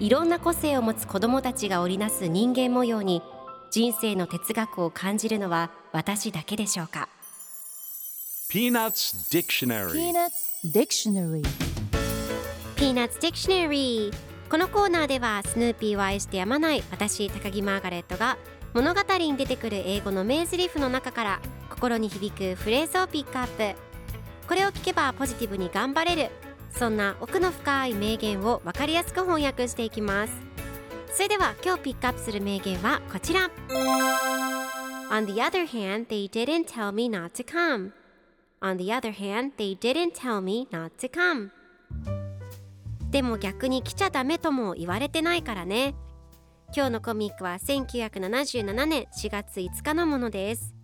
いろんな個性を持つ子どもたちが織りなす人間模様に人生の哲学を感じるのは私だけでしょうか？Peanuts Dictionary Peanuts Dictionary Peanuts Dictionary このコーナーではスヌーピーを愛してやまない私高木マーガレットが物語に出てくる英語の名台詞の中から心に響くフレーズをピックアップ。これを聞けばポジティブに頑張れるそんな奥の深い名言を分かりやすく翻訳していきます。それでは今日ピックアップする名言はこちら。On the other hand, they didn't tell me not to come. On the other hand, they didn't tell me not to come. でも逆に来ちゃダメとも言われてないからね。今日のコミックは1977年4月5日のものです。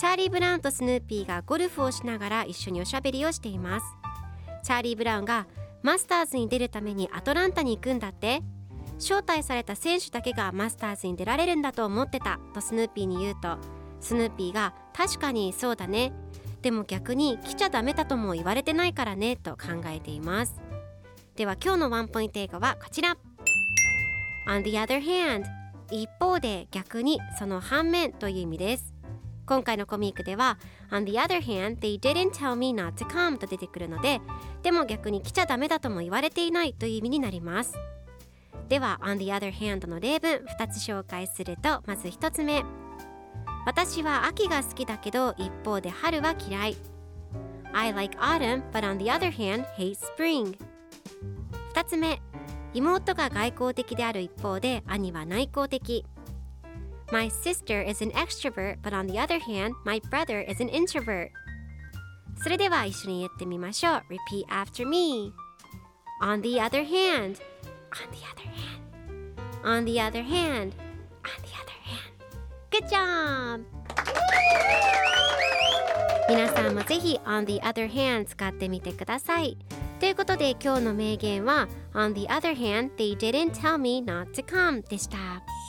チャーリー・ブラウンとスヌーピーがゴルフをしながら一緒におしゃべりをしています。チャーリー・ブラウンがマスターズに出るためにアトランタに行くんだって。招待された選手だけがマスターズに出られるんだと思ってた。とスヌーピーに言うと。スヌーピーが確かにそうだね。でも逆に来ちゃダメだとも言われてないからねと考えています。では今日のワンポイント英語はこちら。On the other hand 一方で逆にその反面という意味です。今回のコミックでは On the other hand they didn't tell me not to come と出てくるのででも逆に来ちゃダメだとも言われていないという意味になります。では On the other hand の例文2つ紹介するとまず1つ目。私は秋が好きだけど一方で春は嫌い。I like autumn but on the other hand hate spring 2つ目。妹が外交的である一方で兄は内向的。My sister is an extrovert but on the other hand my brother is an introvert それでは一緒に言ってみましょう Repeat after me On the other hand On the other hand On the other hand On the other hand Good job! 皆さんもぜひ On the other hand 使ってみてくださいということで今日の名言は On the other hand, they didn't tell me not to come でした